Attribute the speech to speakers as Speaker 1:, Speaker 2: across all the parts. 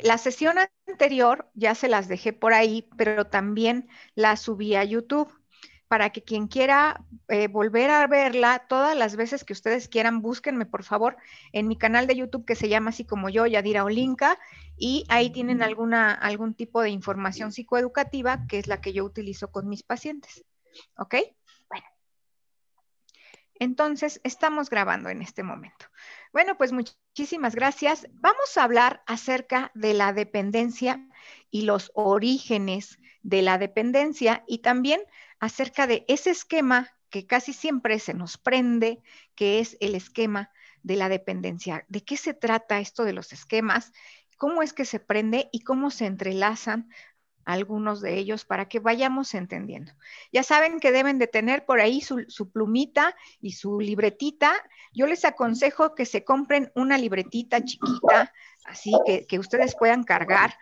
Speaker 1: la sesión anterior ya se las dejé por ahí, pero también la subí a YouTube para que quien quiera eh, volver a verla todas las veces que ustedes quieran, búsquenme por favor en mi canal de YouTube que se llama así como yo, Yadira Olinka, y ahí tienen alguna, algún tipo de información psicoeducativa que es la que yo utilizo con mis pacientes. ¿Ok? Bueno. Entonces, estamos grabando en este momento. Bueno, pues muchísimas gracias. Vamos a hablar acerca de la dependencia y los orígenes de la dependencia y también acerca de ese esquema que casi siempre se nos prende, que es el esquema de la dependencia. ¿De qué se trata esto de los esquemas? ¿Cómo es que se prende y cómo se entrelazan algunos de ellos para que vayamos entendiendo. Ya saben que deben de tener por ahí su, plumita y su libretita. Yo les aconsejo que se compren una libretita chiquita, así que, ustedes puedan cargar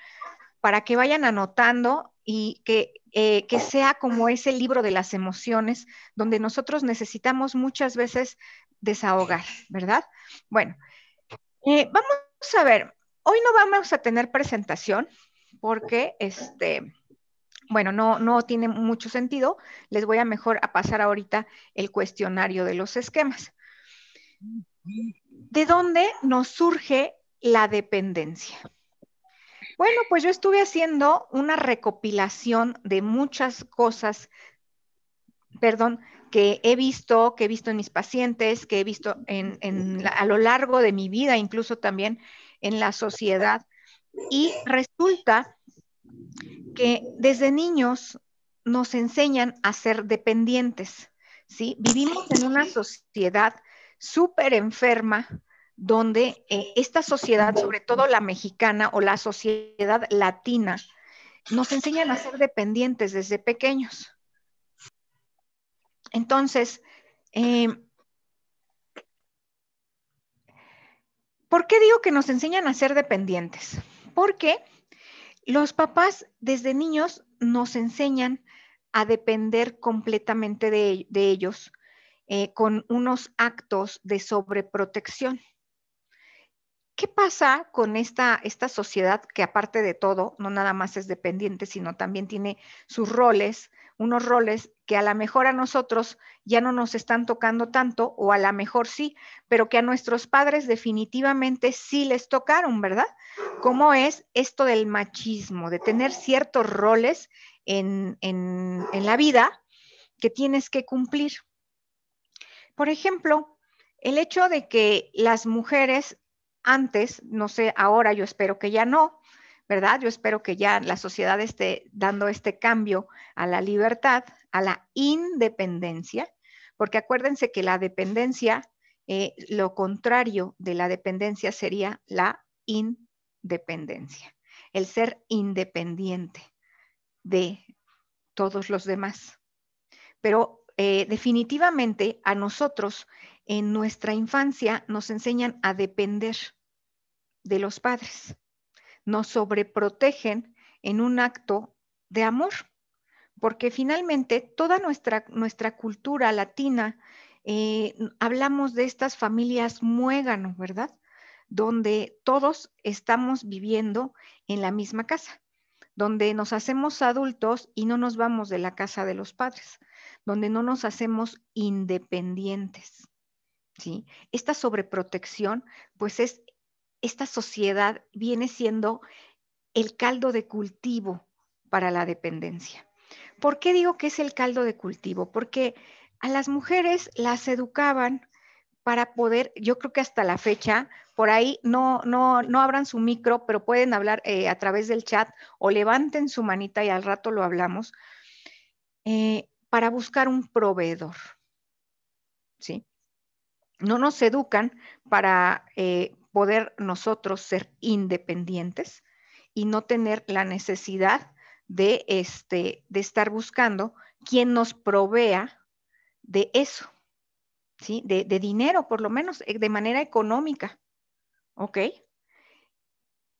Speaker 1: para que vayan anotando y que, eh, que, sea como ese libro de las emociones, donde nosotros necesitamos muchas veces desahogar, ¿verdad? Bueno, eh, vamos a ver, hoy no vamos a tener presentación porque, este, bueno, no, no tiene mucho sentido. Les voy a mejor a pasar ahorita el cuestionario de los esquemas. ¿De dónde nos surge la dependencia? Bueno, pues yo estuve haciendo una recopilación de muchas cosas, perdón, que he visto, que he visto en mis pacientes, que he visto a lo largo de mi vida, incluso también en la sociedad. Y resulta que desde niños nos enseñan a ser dependientes, ¿sí? Vivimos en una sociedad súper enferma, donde eh, esta sociedad, sobre todo la mexicana o la sociedad latina, nos enseñan a ser dependientes desde pequeños. Entonces, eh, ¿por qué digo que nos enseñan a ser dependientes? Porque los papás desde niños nos enseñan a depender completamente de, ellos eh, con unos actos de sobreprotección. ¿Qué pasa con esta, esta sociedad que aparte de todo, no nada más es dependiente, sino también tiene sus roles, unos roles que a lo mejor a nosotros ya no nos están tocando tanto, o a lo mejor sí, pero que a nuestros padres definitivamente sí les tocaron, ¿verdad? ¿Cómo es esto del machismo, de tener ciertos roles en, en la vida que tienes que cumplir? Por ejemplo, el hecho de que las mujeres antes, no sé, ahora yo espero que ya no, ¿verdad? Yo espero que ya la sociedad esté dando este cambio a la libertad, a la independencia, porque acuérdense que la dependencia, eh, lo contrario de la dependencia sería la independencia, el ser independiente de todos los demás. Pero eh, definitivamente a nosotros en nuestra infancia nos enseñan a depender de los padres, nos sobreprotegen en un acto de amor, porque finalmente toda nuestra, nuestra cultura latina, eh, hablamos de estas familias muéganos, ¿verdad? Donde todos estamos viviendo en la misma casa, donde nos hacemos adultos y no nos vamos de la casa de los padres, donde no nos hacemos independientes. Esta sobreprotección, pues es, esta sociedad viene siendo el caldo de cultivo para la dependencia. ¿Por qué digo que es el caldo de cultivo? Porque a las mujeres las educaban para poder, yo creo que hasta la fecha, por ahí no, no, no abran su micro, pero pueden hablar eh, a través del chat o levanten su manita y al rato lo hablamos, eh, para buscar un proveedor. ¿Sí? No nos educan para eh, poder nosotros ser independientes y no tener la necesidad de, este, de estar buscando quien nos provea de eso, ¿sí? De, dinero, por lo menos, eh, de manera económica, ¿ok?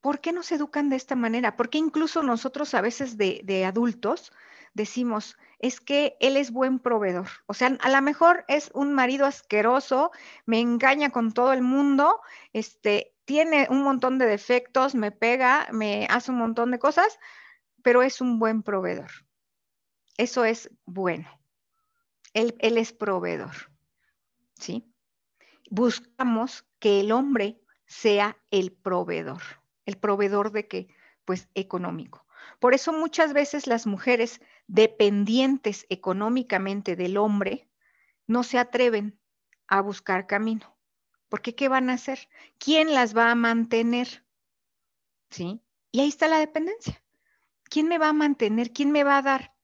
Speaker 1: ¿Por qué nos educan de esta manera? Porque incluso nosotros a veces de, de adultos decimos, es que él es buen proveedor. O sea, a lo mejor es un marido asqueroso, me engaña con todo el mundo, este, tiene un montón de defectos, me pega, me hace un montón de cosas, pero es un buen proveedor. Eso es bueno. Él, él es proveedor. ¿Sí? Buscamos que el hombre sea el proveedor. ¿El proveedor de qué? Pues económico. Por eso muchas veces las mujeres dependientes económicamente del hombre no se atreven a buscar camino. Porque ¿qué van a hacer? ¿Quién las va a mantener? ¿Sí? Y ahí está la dependencia. ¿Quién me va a mantener? ¿Quién me va a dar?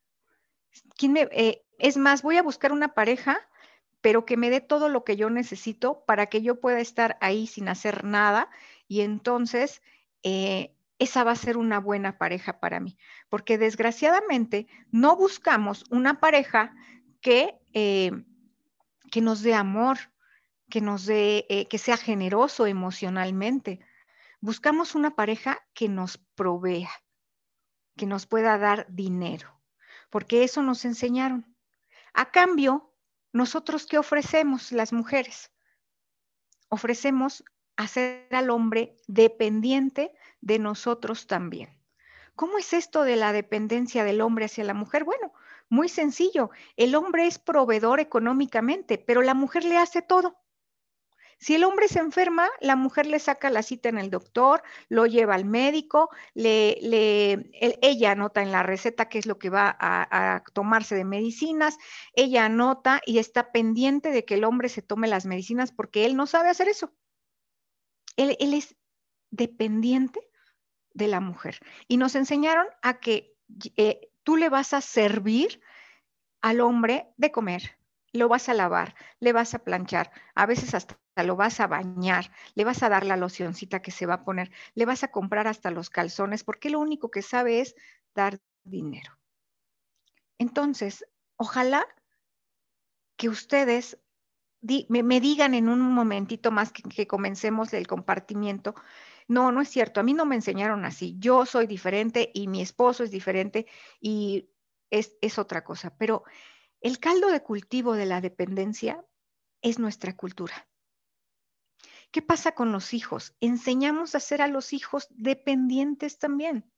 Speaker 1: ¿Quién me, eh, es más, voy a buscar una pareja, pero que me dé todo lo que yo necesito para que yo pueda estar ahí sin hacer nada y entonces eh, esa va a ser una buena pareja para mí. Porque desgraciadamente no buscamos una pareja que, eh, que nos dé amor, que nos dé, eh, que sea generoso emocionalmente. Buscamos una pareja que nos provea, que nos pueda dar dinero, porque eso nos enseñaron. A cambio, nosotros qué ofrecemos las mujeres? Ofrecemos hacer al hombre dependiente de nosotros también. ¿Cómo es esto de la dependencia del hombre hacia la mujer? Bueno, muy sencillo. El hombre es proveedor económicamente, pero la mujer le hace todo. Si el hombre se enferma, la mujer le saca la cita en el doctor, lo lleva al médico, le, ella anota en la receta qué es lo que va a, tomarse de medicinas, ella anota y está pendiente de que el hombre se tome las medicinas porque él no sabe hacer eso. Él, es dependiente de la mujer. Y nos enseñaron a que eh, tú le vas a servir al hombre de comer, lo vas a lavar, le vas a planchar, a veces hasta lo vas a bañar, le vas a dar la locioncita que se va a poner, le vas a comprar hasta los calzones, porque lo único que sabe es dar dinero. Entonces, ojalá que ustedes me, digan en un momentito más que, comencemos el compartimiento, no, no es cierto, a mí no me enseñaron así, yo soy diferente y mi esposo es diferente y es, es otra cosa, pero el caldo de cultivo de la dependencia es nuestra cultura. ¿Qué pasa con los hijos? Enseñamos a ser a los hijos dependientes también.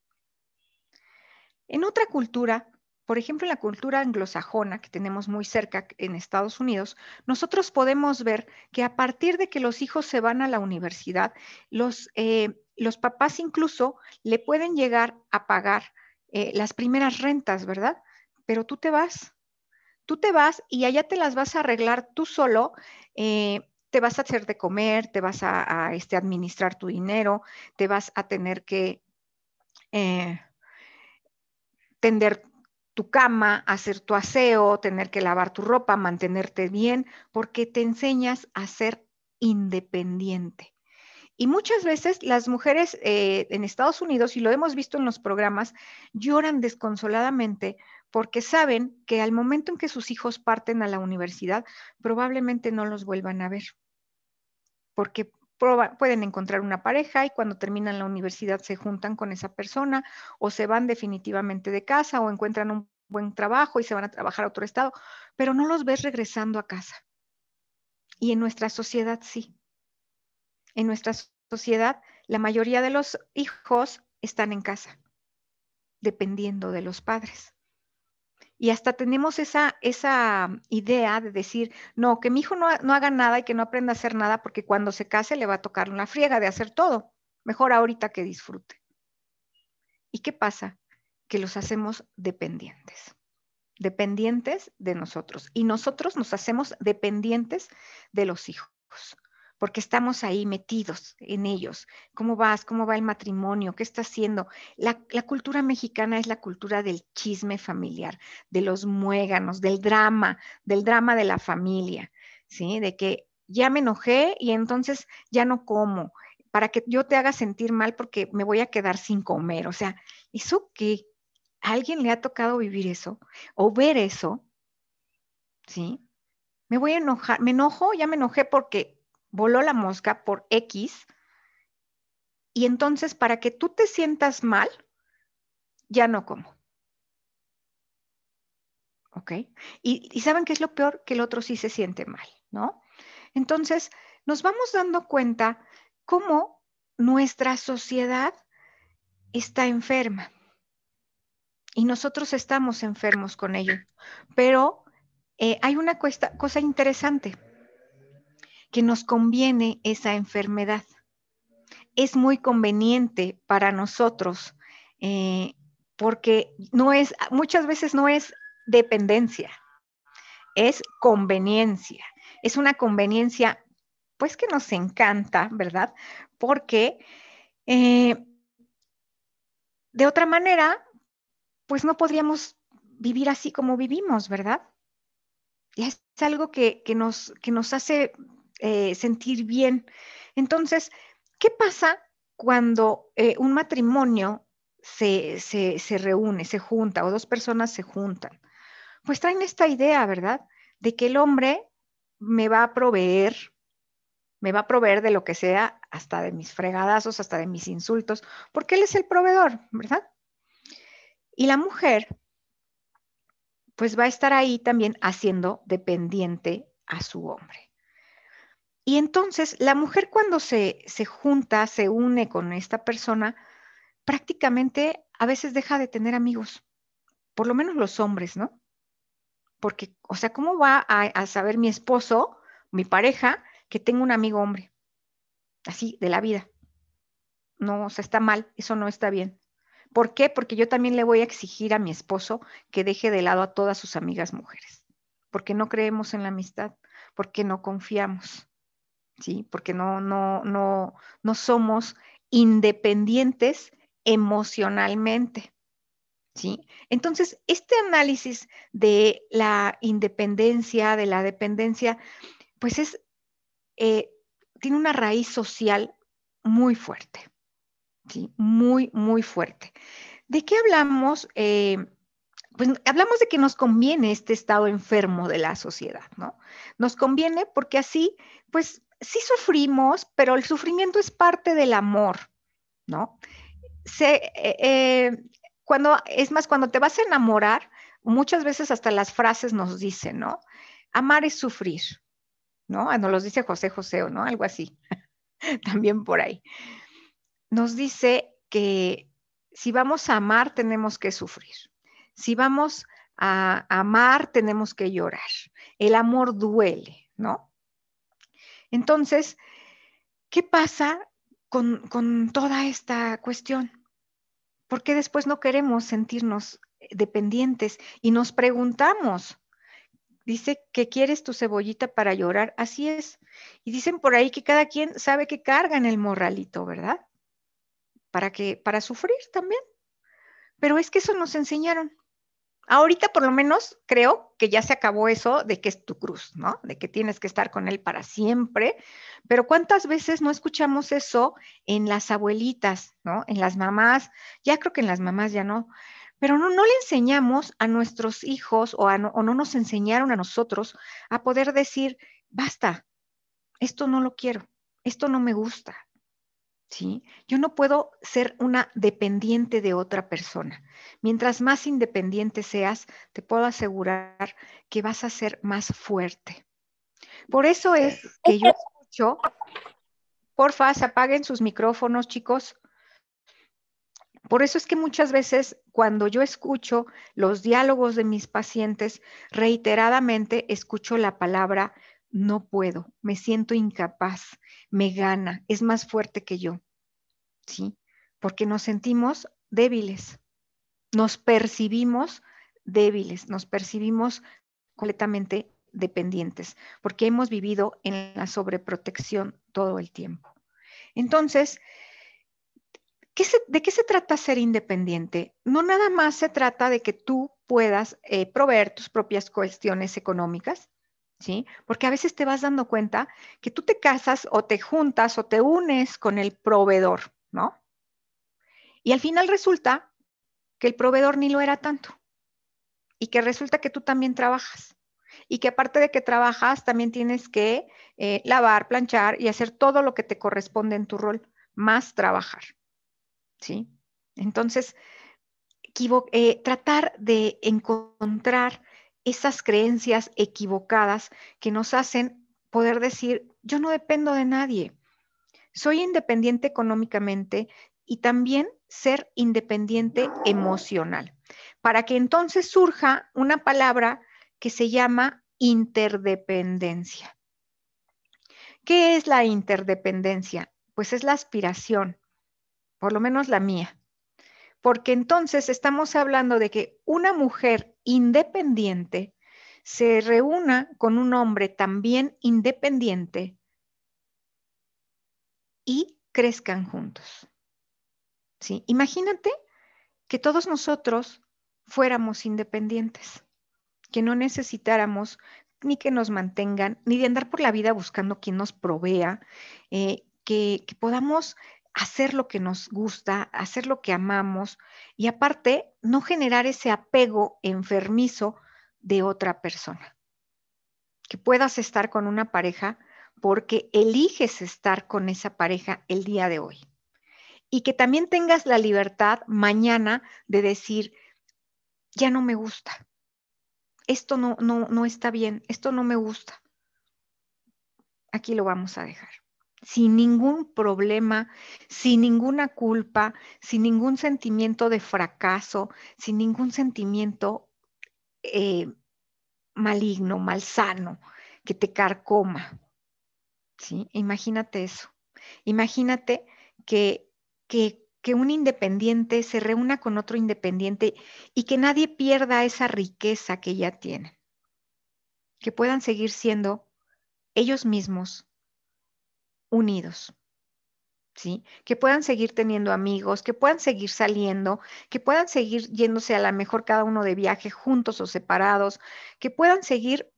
Speaker 1: En otra cultura, por ejemplo, en la cultura anglosajona que tenemos muy cerca en Estados Unidos, nosotros podemos ver que a partir de que los hijos se van a la universidad, los, eh, los papás incluso le pueden llegar a pagar eh, las primeras rentas, ¿verdad? Pero tú te vas, tú te vas y allá te las vas a arreglar tú solo. Eh, te vas a hacer de comer, te vas a, este, administrar tu dinero, te vas a tener que eh, tender tu cama, hacer tu aseo, tener que lavar tu ropa, mantenerte bien, porque te enseñas a ser independiente. Y muchas veces las mujeres eh, en Estados Unidos, y lo hemos visto en los programas, lloran desconsoladamente porque saben que al momento en que sus hijos parten a la universidad, probablemente no los vuelvan a ver, porque pueden encontrar una pareja y cuando terminan la universidad se juntan con esa persona o se van definitivamente de casa o encuentran un buen trabajo y se van a trabajar a otro estado, pero no los ves regresando a casa. Y en nuestra sociedad sí. En nuestra sociedad, la mayoría de los hijos están en casa, dependiendo de los padres. Y hasta tenemos esa, esa idea de decir, no, que mi hijo no, no, haga nada y que no aprenda a hacer nada porque cuando se case le va a tocar una friega de hacer todo. Mejor ahorita que disfrute. ¿Y qué pasa? Que los hacemos dependientes. Dependientes de nosotros. Y nosotros nos hacemos dependientes de los hijos porque estamos ahí metidos en ellos. ¿Cómo vas? ¿Cómo va el matrimonio? ¿Qué está haciendo? La, cultura mexicana es la cultura del chisme familiar, de los muéganos, del drama, del drama de la familia, ¿sí? De que ya me enojé y entonces ya no como, para que yo te haga sentir mal porque me voy a quedar sin comer. O sea, ¿eso qué? ¿A alguien le ha tocado vivir eso o ver eso? ¿Sí? Me voy a enojar, me enojo, ya me enojé porque voló la mosca por X, y entonces para que tú te sientas mal, ya no como. ¿Ok? Y, saben qué es lo peor, que el otro sí se siente mal, ¿no? Entonces, nos vamos dando cuenta cómo nuestra sociedad está enferma y nosotros estamos enfermos con ello. Pero eh, hay una cosa interesante, que nos conviene esa enfermedad. Es muy conveniente para nosotros eh, porque no es, muchas veces no es dependencia, es conveniencia. Es una conveniencia, pues que nos encanta, ¿verdad? Porque eh, de otra manera, pues no podríamos vivir así como vivimos, ¿verdad? Y es algo que, nos, que nos hace eh, sentir bien. Entonces, ¿qué pasa cuando eh, un matrimonio se, se, reúne, se junta o dos personas se juntan? Pues traen esta idea, ¿verdad? De que el hombre me va a proveer, me va a proveer de lo que sea, hasta de mis fregadazos, hasta de mis insultos, porque él es el proveedor, ¿verdad? Y la mujer, pues va a estar ahí también haciendo dependiente a su hombre. Y entonces la mujer cuando se, se junta, se une con esta persona, prácticamente a veces deja de tener amigos, por lo menos los hombres, ¿no? Porque, o sea, ¿cómo va a, a saber mi esposo, mi pareja, que tengo un amigo hombre? Así, de la vida. No, o sea, está mal, eso no está bien. ¿Por qué? Porque yo también le voy a exigir a mi esposo que deje de lado a todas sus amigas mujeres, porque no creemos en la amistad, porque no confiamos, ¿sí? Porque no, no, no, no somos independientes emocionalmente. ¿Sí? Entonces, este análisis de la independencia, de la dependencia, pues es, eh, tiene una raíz social muy fuerte. Muy, muy fuerte. ¿De qué hablamos? Eh, pues hablamos de que nos conviene este estado enfermo de la sociedad, ¿no? Nos conviene porque así, pues sí sufrimos, pero el sufrimiento es parte del amor, ¿no? Eh, eh, cuando, es más, cuando te vas a enamorar, muchas veces hasta las frases nos dicen, ¿no? Amar es sufrir, ¿no? Ah, nos los dice José José, ¿no? Algo así, también por ahí nos dice que si vamos a amar tenemos que sufrir. Si vamos a amar tenemos que llorar. El amor duele, ¿no? Entonces, ¿qué pasa con, con toda esta cuestión? ¿Por qué después no queremos sentirnos dependientes y nos preguntamos, dice que quieres tu cebollita para llorar, así es. Y dicen por ahí que cada quien sabe que carga en el morralito, ¿verdad? para que para sufrir también. Pero es que eso nos enseñaron. Ahorita por lo menos creo que ya se acabó eso de que es tu cruz, ¿no? De que tienes que estar con él para siempre. Pero ¿cuántas veces no escuchamos eso en las abuelitas, ¿no? En las mamás, ya creo que en las mamás ya no. Pero no, no le enseñamos a nuestros hijos o, o no nos enseñaron a nosotros a poder decir, basta, esto no lo quiero, esto no me gusta, ¿sí? Yo no puedo ser una dependiente de otra persona. Mientras más independiente seas, te puedo asegurar que vas a ser más fuerte. Por eso es que yo escucho, porfa, apaguen sus micrófonos, chicos. Por eso es que muchas veces cuando yo escucho los diálogos de mis pacientes, reiteradamente escucho la palabra no puedo, me siento incapaz, me gana, es más fuerte que yo. ¿Sí? Porque nos sentimos débiles, nos percibimos débiles, nos percibimos completamente dependientes, porque hemos vivido en la sobreprotección todo el tiempo. Entonces, ¿de qué se trata ser independiente? No nada más se trata de que tú puedas eh, proveer tus propias cuestiones económicas, ¿sí? Porque a veces te vas dando cuenta que tú te casas o te juntas o te unes con el proveedor, ¿no? Y al final resulta que el proveedor ni lo era tanto. Y que resulta que tú también trabajas. Y que aparte de que trabajas, también tienes que eh, lavar, planchar y hacer todo lo que te corresponde en tu rol, más trabajar. ¿Sí? Entonces, eh, tratar de encontrar esas creencias equivocadas que nos hacen poder decir, yo no dependo de nadie. soy independiente económicamente y también ser independiente emocional, para que entonces surja una palabra que se llama interdependencia. ¿Qué es la interdependencia? Pues es la aspiración, por lo menos la mía. Porque entonces estamos hablando de que una mujer independiente se reúna con un hombre también independiente y crezcan juntos. ¿Sí? Imagínate que todos nosotros fuéramos independientes, que no necesitáramos ni que nos mantengan, ni de andar por la vida buscando quien nos provea, eh, que, que podamos hacer lo que nos gusta, hacer lo que amamos y aparte no generar ese apego enfermizo de otra persona. Que puedas estar con una pareja porque eliges estar con esa pareja el día de hoy. Y que también tengas la libertad mañana de decir, ya no me gusta, esto no, no, no está bien, esto no me gusta. Aquí lo vamos a dejar. Sin ningún problema, sin ninguna culpa, sin ningún sentimiento de fracaso, sin ningún sentimiento eh, maligno, malsano, que te carcoma. ¿Sí? Imagínate eso. Imagínate que, que, que un independiente se reúna con otro independiente y que nadie pierda esa riqueza que ya tienen. Que puedan seguir siendo ellos mismos unidos. ¿Sí? Que puedan seguir teniendo amigos, que puedan seguir saliendo, que puedan seguir yéndose a la mejor cada uno de viaje juntos o separados, que puedan seguir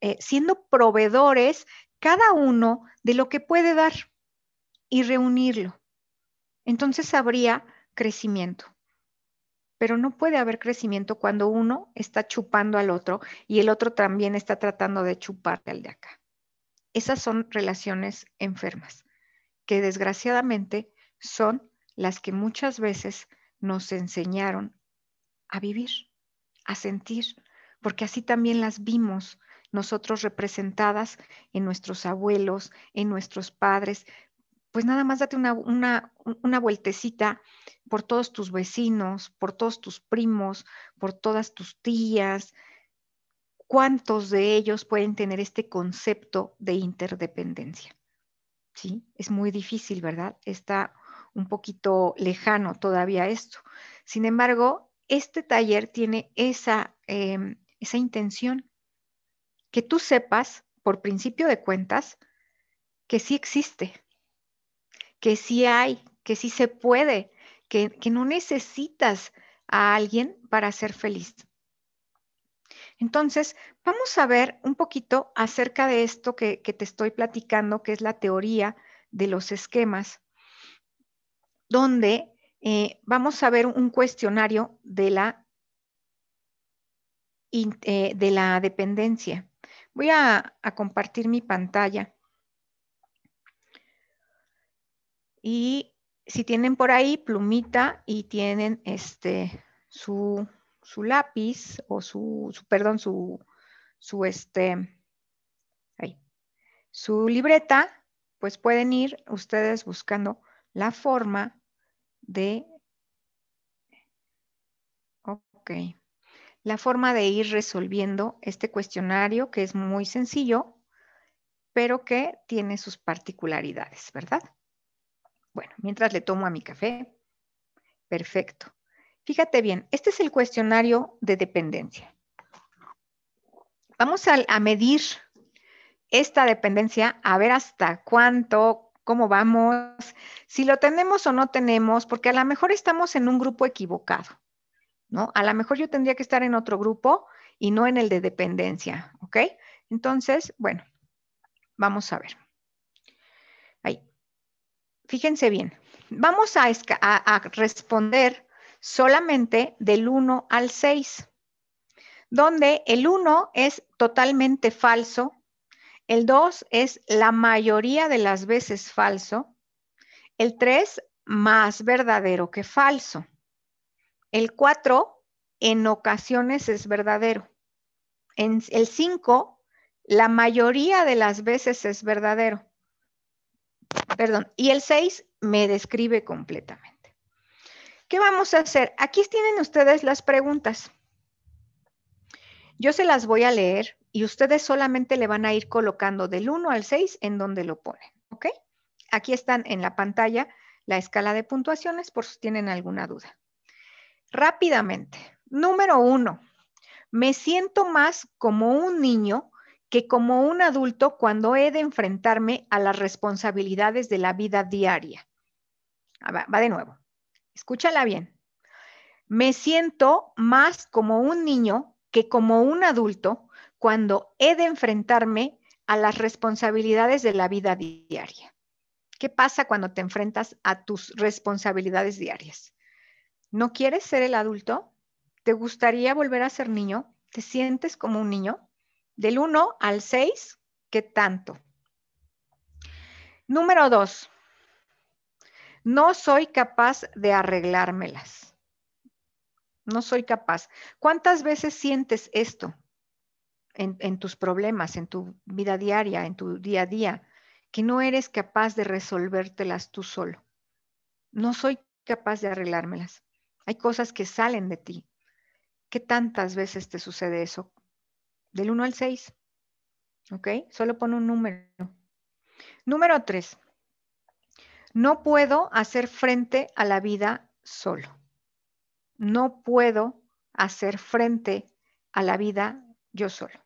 Speaker 1: eh, siendo proveedores cada uno de lo que puede dar y reunirlo. Entonces habría crecimiento. Pero no puede haber crecimiento cuando uno está chupando al otro y el otro también está tratando de chuparte al de acá. Esas son relaciones enfermas, que desgraciadamente son las que muchas veces nos enseñaron a vivir, a sentir, porque así también las vimos nosotros representadas en nuestros abuelos, en nuestros padres. Pues nada más date una, una, vueltecita por todos tus vecinos, por todos tus primos, por todas tus tías, ¿Cuántos de ellos pueden tener este concepto de interdependencia? ¿Sí? Es muy difícil, ¿verdad? Está un poquito lejano todavía esto. Sin embargo, este taller tiene esa, em, esa intención, que tú sepas, por principio de cuentas, que sí existe, que sí hay, que sí se puede, que, que no necesitas a alguien para ser feliz. Entonces, vamos a ver un poquito acerca de esto que, te estoy platicando, que es la teoría de los esquemas, donde eh, vamos a ver un cuestionario de la, eh, de la dependencia. Voy a, a compartir mi pantalla. Y si tienen por ahí plumita y tienen este su su lápiz o su, perdón, su, su, este, su libreta, pues pueden ir ustedes buscando la forma de, ok, la forma de ir resolviendo este cuestionario que es muy sencillo, pero que tiene sus particularidades, ¿verdad? Bueno, mientras le tomo a mi café, perfecto. Fíjate bien, este es el cuestionario de dependencia. Vamos a, medir esta dependencia, a ver hasta cuánto, cómo vamos, si lo tenemos o no tenemos, porque a lo mejor estamos en un grupo equivocado, ¿no? A lo mejor yo tendría que estar en otro grupo y no en el de dependencia, ¿ok? Entonces, bueno, vamos a ver. Ahí. Fíjense bien. Vamos a, a responder solamente del 1 al 6, donde el 1 es totalmente falso, el 2 es la mayoría de las veces falso, el 3 más verdadero que falso, el 4 en ocasiones es verdadero, en el 5 la mayoría de las veces es verdadero. perdón, y el 6 me describe completamente. ¿Qué vamos a hacer? Aquí tienen ustedes las preguntas. Yo se las voy a leer y ustedes solamente le van a ir colocando del 1 al 6 en donde lo ponen, ¿ok? Aquí están en la pantalla la escala de puntuaciones por si tienen alguna duda. Rápidamente. Número 1. Me siento más como un niño que como un adulto cuando he de enfrentarme a las responsabilidades de la vida diaria. Ah, va, de nuevo. Escúchala bien. Me siento más como un niño que como un adulto cuando he de enfrentarme a las responsabilidades de la vida diaria. ¿Qué pasa cuando te enfrentas a tus responsabilidades diarias? ¿No quieres ser el adulto? ¿Te gustaría volver a ser niño? ¿Te sientes como un niño? Del 1 al 6, ¿qué tanto? Número 2. No soy capaz de arreglármelas. No soy capaz. ¿Cuántas veces sientes esto en, tus problemas, en tu vida diaria, en tu día a día, que no eres capaz de resolvértelas tú solo? No soy capaz de arreglármelas. Hay cosas que salen de ti. ¿Qué tantas veces te sucede eso? Del 1 al 6. ¿Ok? Solo pon un número. Número 3. No puedo hacer frente a la vida solo. No puedo hacer frente a la vida yo solo.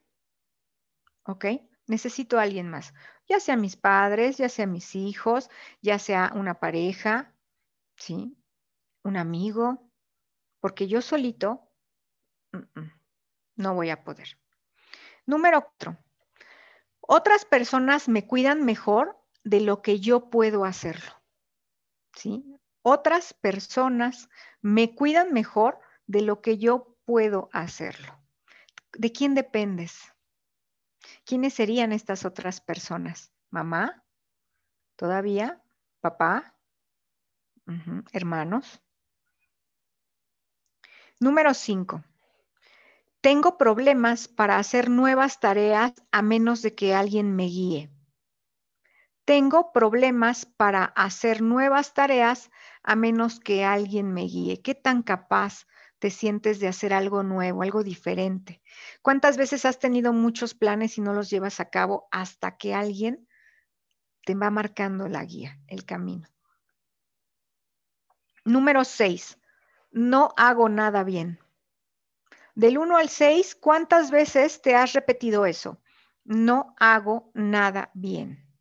Speaker 1: ¿Ok? Necesito a alguien más. Ya sea mis padres, ya sea mis hijos, ya sea una pareja, ¿sí? Un amigo. Porque yo solito no voy a poder. Número cuatro. Otras personas me cuidan mejor de lo que yo puedo hacerlo. ¿Sí? Otras personas me cuidan mejor de lo que yo puedo hacerlo. ¿De quién dependes? ¿Quiénes serían estas otras personas? ¿Mamá? ¿Todavía? ¿Papá? ¿Hermanos? Número cinco. Tengo problemas para hacer nuevas tareas a menos de que alguien me guíe. Tengo problemas para hacer nuevas tareas a menos que alguien me guíe. ¿Qué tan capaz te sientes de hacer algo nuevo, algo diferente? ¿Cuántas veces has tenido muchos planes y no los llevas a cabo hasta que alguien te va marcando la guía, el camino? Número seis, no hago nada bien. Del 1 al 6, ¿cuántas veces te has repetido eso? No hago nada bien.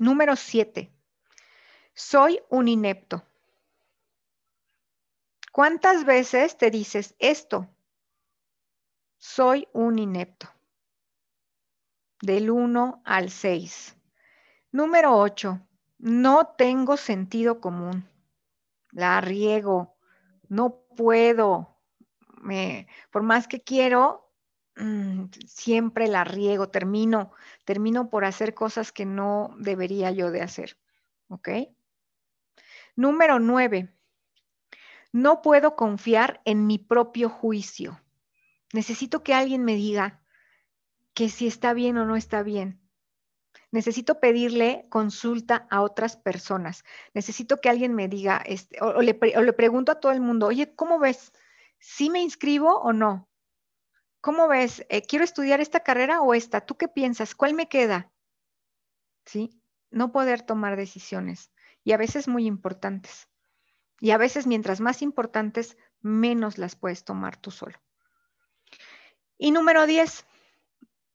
Speaker 1: Número 7. Soy un inepto. ¿Cuántas veces te dices esto? Soy un inepto. Del 1 al 6. Número 8. No tengo sentido común. La riego no puedo, me, por más que quiero, mm, siempre la riego, termino, termino por hacer cosas que no debería yo de hacer. ¿Ok? Número nueve, no puedo confiar en mi propio juicio. Necesito que alguien me diga que si está bien o no está bien. Necesito pedirle consulta a otras personas. Necesito que alguien me diga, este, o, le, pregunto a todo el mundo, oye, ¿cómo ves? ¿Sí me inscribo o no? ¿Cómo ves? Eh, ¿Quiero estudiar esta carrera o esta? ¿Tú qué piensas? ¿Cuál me queda? ¿Sí? No poder tomar decisiones y a veces muy importantes. Y a veces mientras más importantes, menos las puedes tomar tú solo. Y número 10,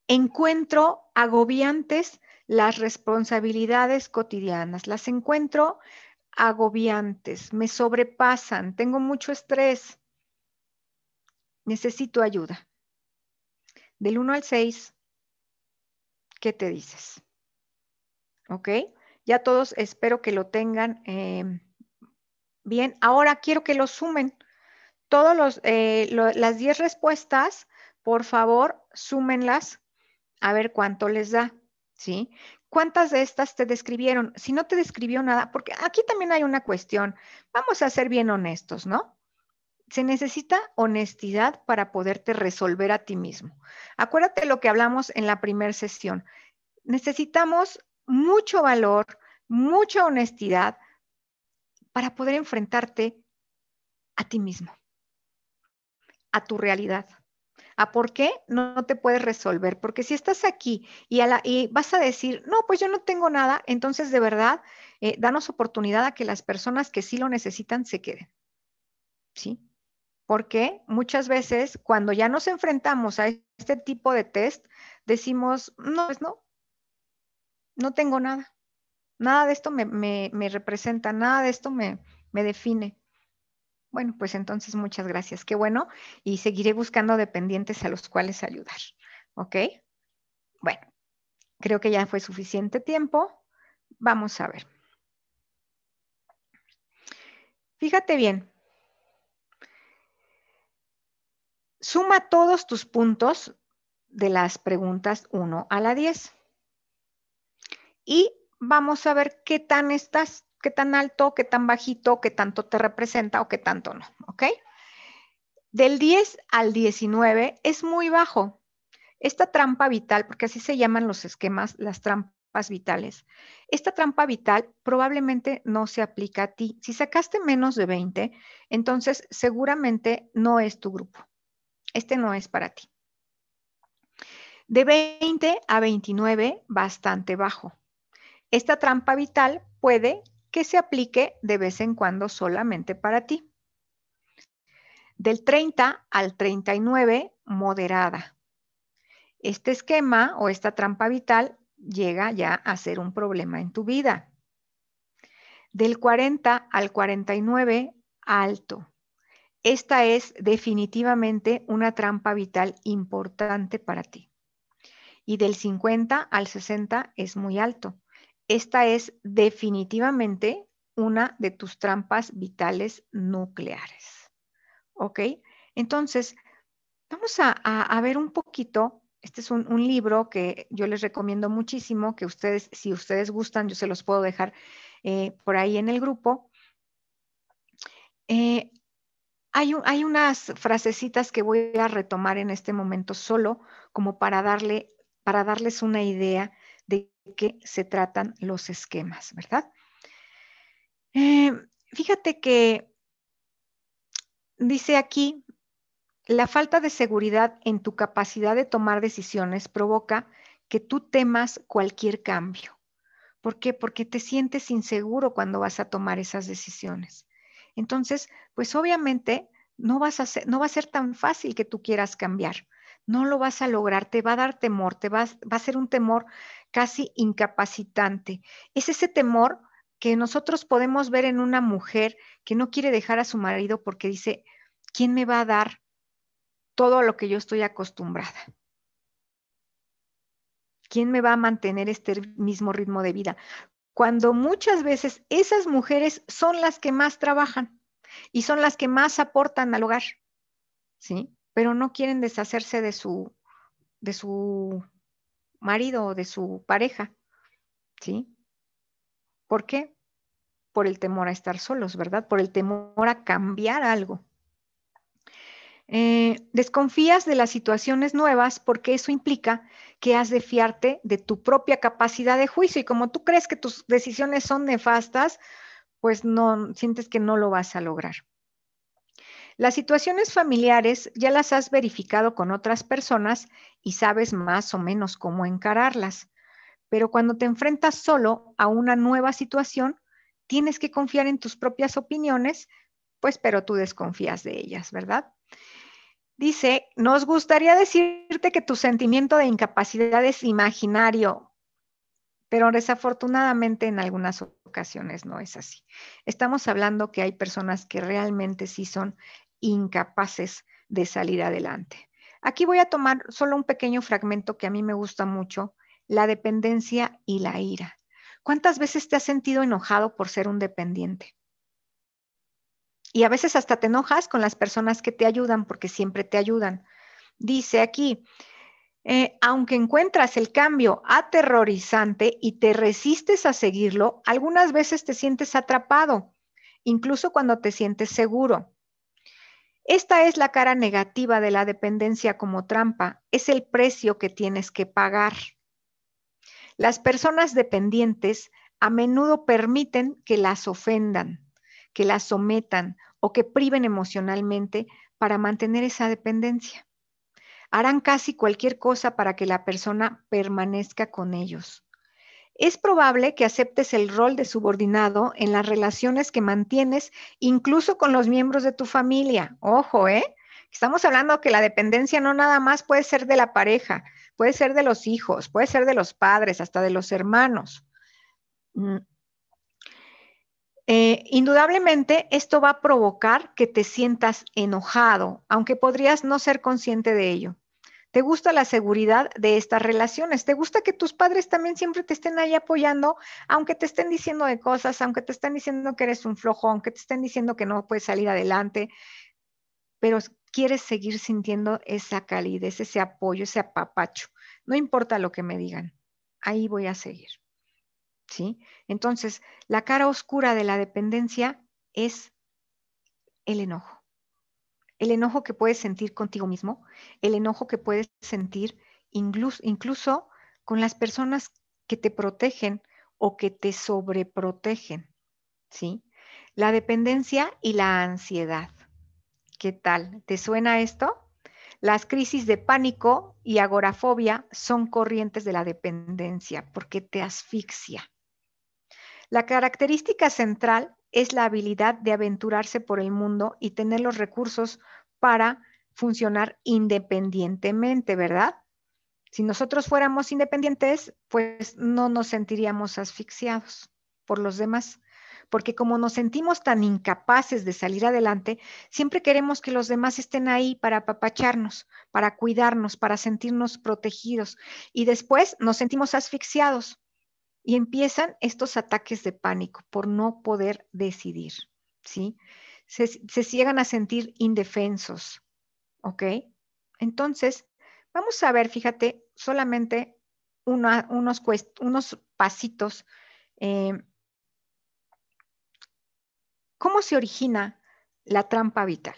Speaker 1: encuentro agobiantes las responsabilidades cotidianas. Las encuentro agobiantes, me sobrepasan, tengo mucho estrés. Necesito ayuda. Del 1 al 6, ¿qué te dices? ¿Ok? Ya todos espero que lo tengan em, bien. Ahora quiero que lo sumen. Todas eh, las 10 respuestas, por favor, súmenlas a ver cuánto les da. ¿sí? ¿Cuántas de estas te describieron? Si no te describió nada, porque aquí también hay una cuestión, vamos a ser bien honestos, ¿no? Se necesita honestidad para poderte resolver a ti mismo. Acuérdate lo que hablamos en la primera sesión. necesitamos mucho valor, mucha honestidad para poder enfrentarte a ti mismo, a tu realidad. ¿A por qué no te puedes resolver? Porque si estás aquí y, vas a decir, no, pues yo no tengo nada, entonces de verdad, eh, danos oportunidad a que las personas que sí lo necesitan se queden. ¿Sí? Porque muchas veces cuando ya nos enfrentamos a este tipo de test, decimos, no, pues no, no tengo nada. Nada de esto me, representa, nada de esto me, me define. Bueno, pues entonces muchas gracias. Qué bueno. Y seguiré buscando dependientes a los cuales ayudar. ¿Ok? Bueno, creo que ya fue suficiente tiempo. Vamos a ver. Fíjate bien. Suma todos tus puntos de las preguntas 1 a la 10. Y vamos a ver qué tan estás qué tan alto, qué tan bajito, qué tanto te representa o qué tanto no, ¿ok? Del 10 al 19 es muy bajo. Esta trampa vital, porque así se llaman los esquemas, las trampas vitales, esta trampa vital probablemente no se aplica a ti. Si sacaste menos de 20, entonces seguramente no es tu grupo. Este no es para ti. De 20 a 29, bastante bajo. Esta trampa vital puede que se aplique de vez en cuando solamente para ti. Del 30 al 39, moderada. Este esquema o esta trampa vital llega ya a ser un problema en tu vida. Del 40 al 49, alto. Esta es definitivamente una trampa vital importante para ti. Y del 50 al 60 es muy alto esta es definitivamente una de tus trampas vitales nucleares. ¿Ok? Entonces, vamos a, ver un poquito. Este es un, libro que yo les recomiendo muchísimo, que ustedes, si ustedes gustan, yo se los puedo dejar eh, por ahí en el grupo. Eh, hay, unas frasecitas que voy a retomar en este momento solo como para, darle, para darles una idea de qué se tratan los esquemas, ¿verdad? Eh, fíjate que dice aquí, la falta de seguridad en tu capacidad de tomar decisiones provoca que tú temas cualquier cambio. ¿Por qué? Porque te sientes inseguro cuando vas a tomar esas decisiones. Entonces, pues obviamente no, vas a no va a ser tan fácil que tú quieras cambiar no lo vas a lograr, te va a dar temor, te va, a ser un temor casi incapacitante. Es ese temor que nosotros podemos ver en una mujer que no quiere dejar a su marido porque dice, ¿quién me va a dar todo lo que yo estoy acostumbrada? ¿Quién me va a mantener este mismo ritmo de vida? Cuando muchas veces esas mujeres son las que más trabajan y son las que más aportan al hogar, ¿sí? pero no quieren deshacerse de su, de su marido o de su pareja. ¿Sí? ¿Por qué? Por el temor a estar solos, ¿verdad? Por el temor a cambiar algo. Eh, desconfías de las situaciones nuevas porque eso implica que has de fiarte de tu propia capacidad de juicio y como tú crees que tus decisiones son nefastas, pues no sientes que no lo vas a lograr. Las situaciones familiares ya las has verificado con otras personas y sabes más o menos cómo encararlas, pero cuando te enfrentas solo a una nueva situación, tienes que confiar en tus propias opiniones, pues pero tú desconfías de ellas, ¿verdad? Dice, nos gustaría decirte que tu sentimiento de incapacidad es imaginario, pero desafortunadamente en algunas ocasiones no es así. Estamos hablando que hay personas que realmente sí son incapaces de salir adelante. Aquí voy a tomar solo un pequeño fragmento que a mí me gusta mucho, la dependencia y la ira. ¿Cuántas veces te has sentido enojado por ser un dependiente? Y a veces hasta te enojas con las personas que te ayudan porque siempre te ayudan. Dice aquí, eh, aunque encuentras el cambio aterrorizante y te resistes a seguirlo, algunas veces te sientes atrapado, incluso cuando te sientes seguro. Esta es la cara negativa de la dependencia como trampa, es el precio que tienes que pagar. Las personas dependientes a menudo permiten que las ofendan, que las sometan o que priven emocionalmente para mantener esa dependencia. Harán casi cualquier cosa para que la persona permanezca con ellos. Es probable que aceptes el rol de subordinado en las relaciones que mantienes, incluso con los miembros de tu familia. Ojo, ¿eh? Estamos hablando que la dependencia no nada más puede ser de la pareja, puede ser de los hijos, puede ser de los padres, hasta de los hermanos. Eh, indudablemente esto va a provocar que te sientas enojado, aunque podrías no ser consciente de ello. ¿Te gusta la seguridad de estas relaciones? ¿Te gusta que tus padres también siempre te estén ahí apoyando, aunque te estén diciendo de cosas, aunque te estén diciendo que eres un flojo, aunque te estén diciendo que no puedes salir adelante, pero quieres seguir sintiendo esa calidez, ese apoyo, ese apapacho? No importa lo que me digan, ahí voy a seguir. ¿Sí? Entonces, la cara oscura de la dependencia es el enojo el enojo que puedes sentir contigo mismo, el enojo que puedes sentir incluso, con las personas que te protegen o que te sobreprotegen, ¿sí? La dependencia y la ansiedad. ¿Qué tal? ¿Te suena esto? Las crisis de pánico y agorafobia son corrientes de la dependencia porque te asfixia. La característica central es la habilidad de aventurarse por el mundo y tener los recursos para funcionar independientemente, ¿verdad? Si nosotros fuéramos independientes, pues no nos sentiríamos asfixiados por los demás, porque como nos sentimos tan incapaces de salir adelante, siempre queremos que los demás estén ahí para apapacharnos, para cuidarnos, para sentirnos protegidos, y después nos sentimos asfixiados y empiezan estos ataques de pánico por no poder decidir, ¿sí? Se, se llegan a sentir indefensos, ¿ok? Entonces, vamos a ver, fíjate, solamente unos, unos pasitos. Eh, ¿Cómo se origina la trampa vital?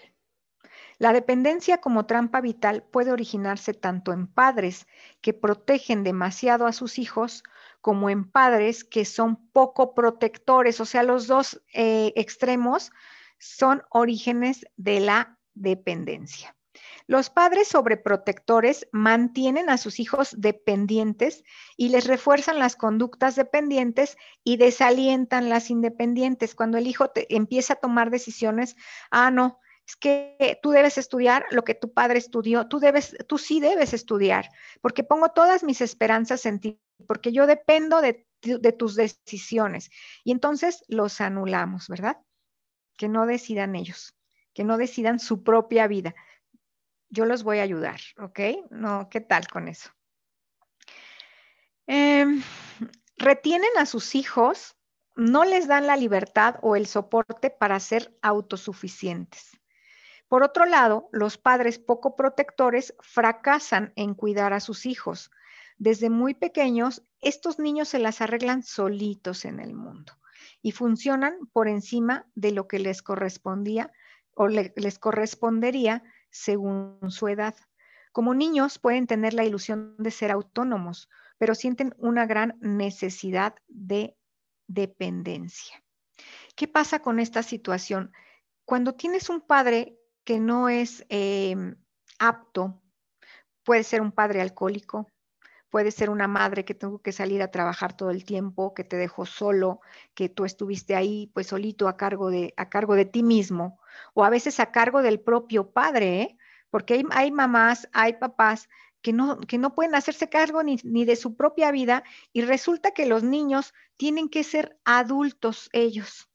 Speaker 1: La dependencia como trampa vital puede originarse tanto en padres que protegen demasiado a sus hijos como en padres que son poco protectores, o sea, los dos eh, extremos son orígenes de la dependencia. Los padres sobreprotectores mantienen a sus hijos dependientes y les refuerzan las conductas dependientes y desalientan las independientes. Cuando el hijo empieza a tomar decisiones, ah, no, es que tú debes estudiar lo que tu padre estudió, tú debes, tú sí debes estudiar, porque pongo todas mis esperanzas en ti, porque yo dependo de, tus decisiones. Y entonces los anulamos, ¿verdad? Que no decidan ellos, que no decidan su propia vida. Yo los voy a ayudar, ¿ok? No, ¿qué tal con eso? Em, retienen a sus hijos, no les dan la libertad o el soporte para ser autosuficientes. Por otro lado, los padres poco protectores fracasan en cuidar a sus hijos. Desde muy pequeños, estos niños se las arreglan solitos en el mundo y funcionan por encima de lo que les correspondía o les correspondería según su edad. Como niños pueden tener la ilusión de ser autónomos, pero sienten una gran necesidad de dependencia. ¿Qué pasa con esta situación? Cuando tienes un padre que no es em, apto. Puede ser un padre alcohólico, puede ser una madre que tuvo que salir a trabajar todo el tiempo, que te dejó solo, que tú estuviste ahí pues solito a cargo de, a cargo de ti mismo, o a veces a cargo del propio padre, ¿eh? porque hay, hay, mamás, hay papás que no, que no pueden hacerse cargo ni, ni de su propia vida y resulta que los niños tienen que ser adultos ellos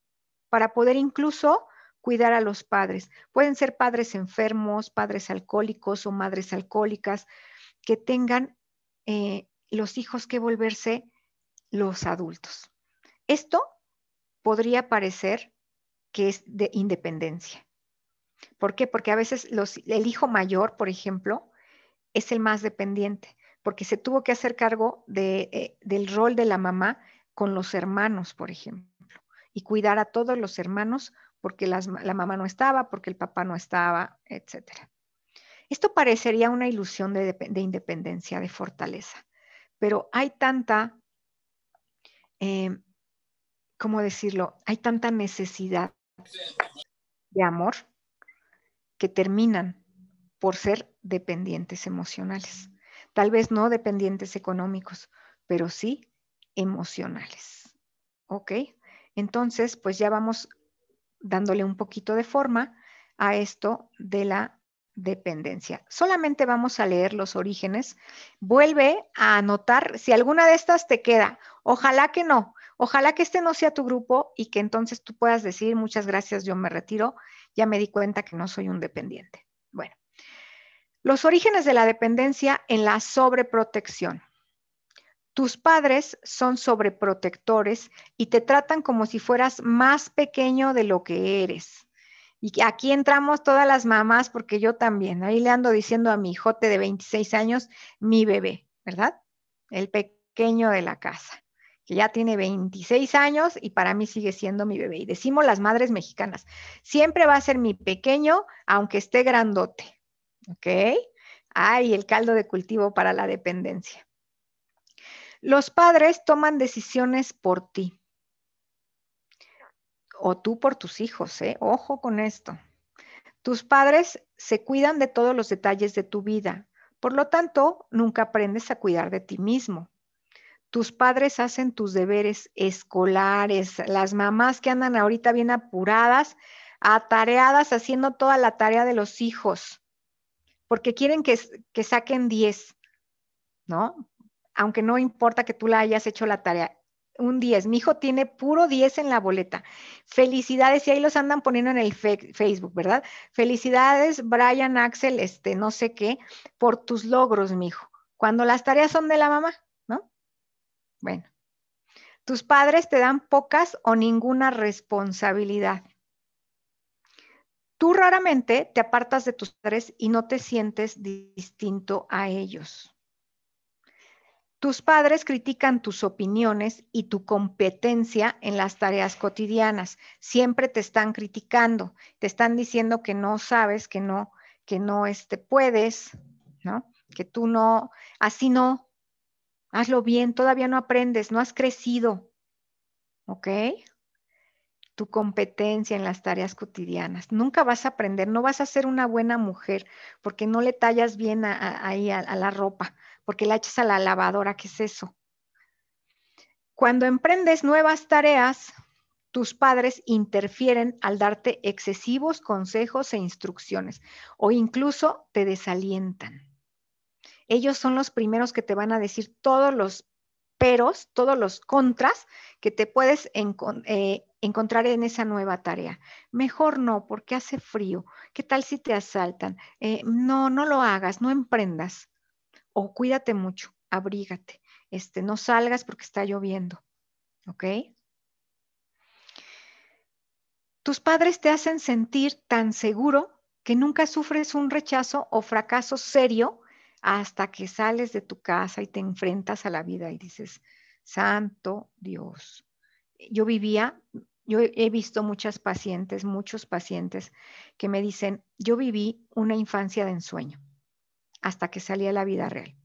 Speaker 1: para poder incluso cuidar a los padres. Pueden ser padres enfermos, padres alcohólicos o madres alcohólicas que tengan eh, los hijos que volverse los adultos. Esto podría parecer que es de independencia. ¿Por qué? Porque a veces el hijo mayor, por ejemplo, es el más dependiente, porque se tuvo que hacer cargo eh, del rol de la mamá con los hermanos, por ejemplo, y cuidar a todos los hermanos porque la mamá no estaba, porque el papá no estaba, etc. Esto parecería una ilusión de, de independencia, de fortaleza, pero hay tanta eh, ¿cómo decirlo? Hay tanta necesidad de amor que terminan por ser dependientes emocionales. Tal vez no dependientes económicos, pero sí emocionales. ¿Ok? Entonces, pues ya vamos dándole un poquito de forma a esto de la dependencia. Solamente vamos a leer los orígenes. Vuelve a anotar si alguna de estas te queda. Ojalá que no. Ojalá que este no sea tu grupo y que entonces tú puedas decir muchas gracias, yo me retiro. Ya me di cuenta que no soy un dependiente. Bueno, los orígenes de la dependencia en la sobreprotección. Tus padres son sobreprotectores y te tratan como si fueras más pequeño de lo que eres. Y aquí entramos todas las mamás, porque yo también, ahí le ando diciendo a mi hijote de 26 años, mi bebé, ¿verdad? El pequeño de la casa, que ya tiene 26 años y para mí sigue siendo mi bebé. Y decimos las madres mexicanas, siempre va a ser mi pequeño, aunque esté grandote, ¿ok? Ay, el caldo de cultivo para la dependencia. Los padres toman decisiones por ti o tú por tus hijos, ¿eh? Ojo con esto. Tus padres se cuidan de todos los detalles de tu vida, por lo tanto, nunca aprendes a cuidar de ti mismo. Tus padres hacen tus deberes escolares, las mamás que andan ahorita bien apuradas, atareadas, haciendo toda la tarea de los hijos, porque quieren que, que saquen 10, ¿no? Aunque no importa que tú la hayas hecho la tarea, un 10. Mi hijo tiene puro 10 en la boleta. Felicidades, y ahí los andan poniendo en el Facebook, ¿verdad? Felicidades, Brian, Axel, este, no sé qué, por tus logros, mi hijo. Cuando las tareas son de la mamá, ¿no? Bueno, tus padres te dan pocas o ninguna responsabilidad. Tú raramente te apartas de tus padres y no te sientes distinto a ellos. Tus padres critican tus opiniones y tu competencia en las tareas cotidianas. Siempre te están criticando, te están diciendo que no sabes, que no, que no este, puedes, ¿no? Que tú no, así no, hazlo bien, todavía no aprendes, no has crecido, ¿ok? Tu competencia en las tareas cotidianas. Nunca vas a aprender, no vas a ser una buena mujer porque no le tallas bien ahí a la ropa porque la echas a la lavadora, ¿qué es eso? Cuando emprendes nuevas tareas, tus padres interfieren al darte excesivos consejos e instrucciones o incluso te desalientan. Ellos son los primeros que te van a decir todos los peros, todos los contras que te puedes eh, encontrar en esa nueva tarea. Mejor no, porque hace frío. ¿Qué tal si te asaltan? Eh, no, no lo hagas, no emprendas o cuídate mucho, abrígate, este, no salgas porque está lloviendo, ¿ok? Tus padres te hacen sentir tan seguro que nunca sufres un rechazo o fracaso serio hasta que sales de tu casa y te enfrentas a la vida y dices, Santo Dios. Yo vivía, yo he visto muchas pacientes, muchos pacientes que me dicen, yo viví una infancia de ensueño hasta que salía a la vida real.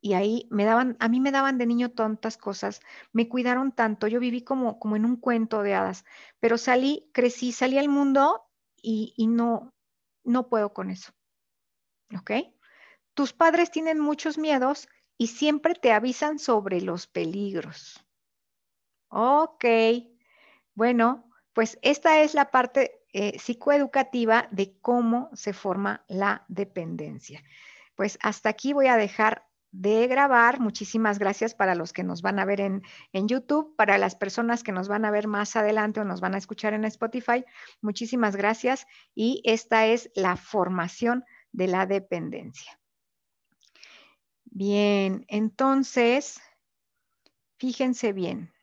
Speaker 1: Y ahí me daban, a mí me daban de niño tontas cosas, me cuidaron tanto, yo viví como, como en un cuento de hadas, pero salí, crecí, salí al mundo y, y no, no puedo con eso. ¿Ok? Tus padres tienen muchos miedos y siempre te avisan sobre los peligros. Ok, bueno, pues esta es la parte eh, psicoeducativa de cómo se forma la dependencia pues hasta aquí voy a dejar de grabar. Muchísimas gracias para los que nos van a ver en, en, YouTube, para las personas que nos van a ver más adelante o nos van a escuchar en Spotify. Muchísimas gracias y esta es la formación de la dependencia. Bien, entonces, fíjense bien.